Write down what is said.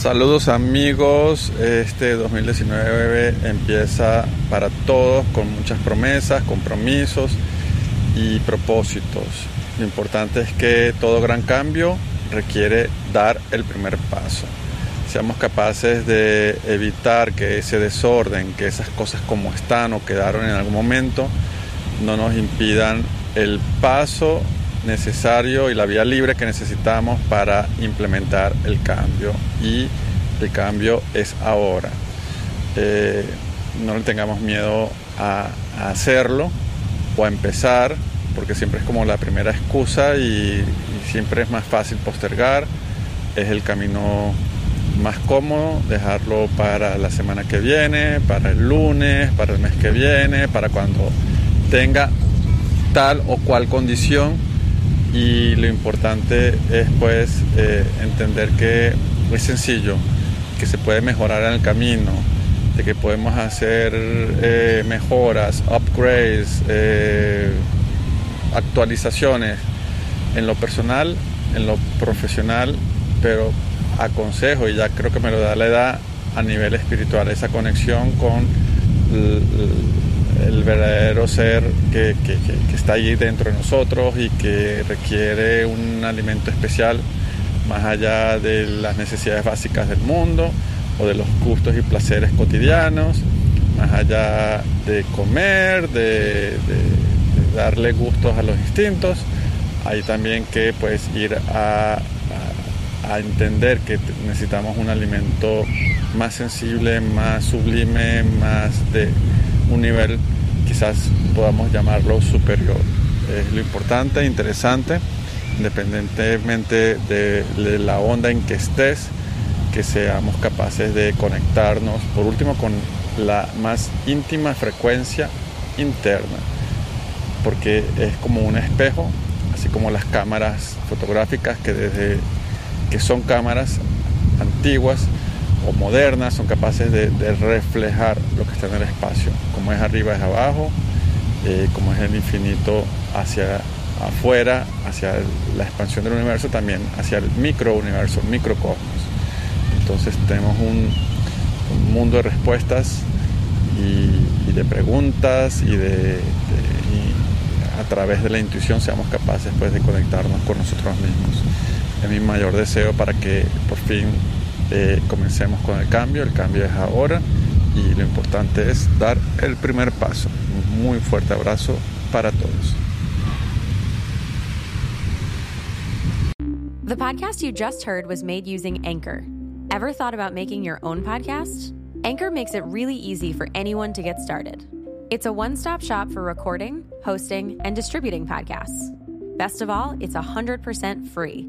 Saludos amigos, este 2019 empieza para todos con muchas promesas, compromisos y propósitos. Lo importante es que todo gran cambio requiere dar el primer paso. Seamos capaces de evitar que ese desorden, que esas cosas como están o quedaron en algún momento, no nos impidan el paso necesario y la vía libre que necesitamos para implementar el cambio. Y el cambio es ahora. Eh, no le tengamos miedo a, hacerlo o a empezar, porque siempre es como la primera excusa y, y siempre es más fácil postergar. Es el camino más cómodo dejarlo para la semana que viene, para el lunes, para el mes que viene, para cuando tenga tal o cual condición y lo importante es pues eh, entender que es sencillo, que se puede mejorar en el camino, de que podemos hacer eh, mejoras, upgrades, eh, actualizaciones en lo personal, en lo profesional, pero aconsejo y ya creo que me lo da la edad a nivel espiritual, esa conexión con el verdadero ser que, está allí dentro de nosotros y que requiere un alimento especial más allá de las necesidades básicas del mundo o de los gustos y placeres cotidianos, más allá de comer, de, darle gustos a los instintos, hay también que pues ir a, a entender que necesitamos un alimento más sensible, más sublime, más de un nivel quizás podamos llamarlo superior. Es lo importante, interesante, independientemente de, la onda en que estés, que seamos capaces de conectarnos, por último, con la más íntima frecuencia interna, porque es como un espejo, así como las cámaras fotográficas que desde que son cámaras antiguas o modernas son capaces de, reflejar lo que está en el espacio, como es arriba es abajo, eh, como es el infinito hacia afuera, hacia la expansión del universo, también hacia el microuniverso, microcosmos. Entonces tenemos un, mundo de respuestas y, de preguntas y de, a través de la intuición seamos capaces pues, de conectarnos con nosotros mismos. Es mi mayor deseo para que por fin eh, comencemos con el cambio, el cambio es ahora y lo importante es dar el primer paso. Un muy fuerte abrazo para todos. The podcast you just heard was made using Anchor. Ever thought about making your own podcast? Anchor makes it really easy for anyone to get started. It's a one stop shop for recording, hosting, and distributing podcasts. Best of all, it's 100% free.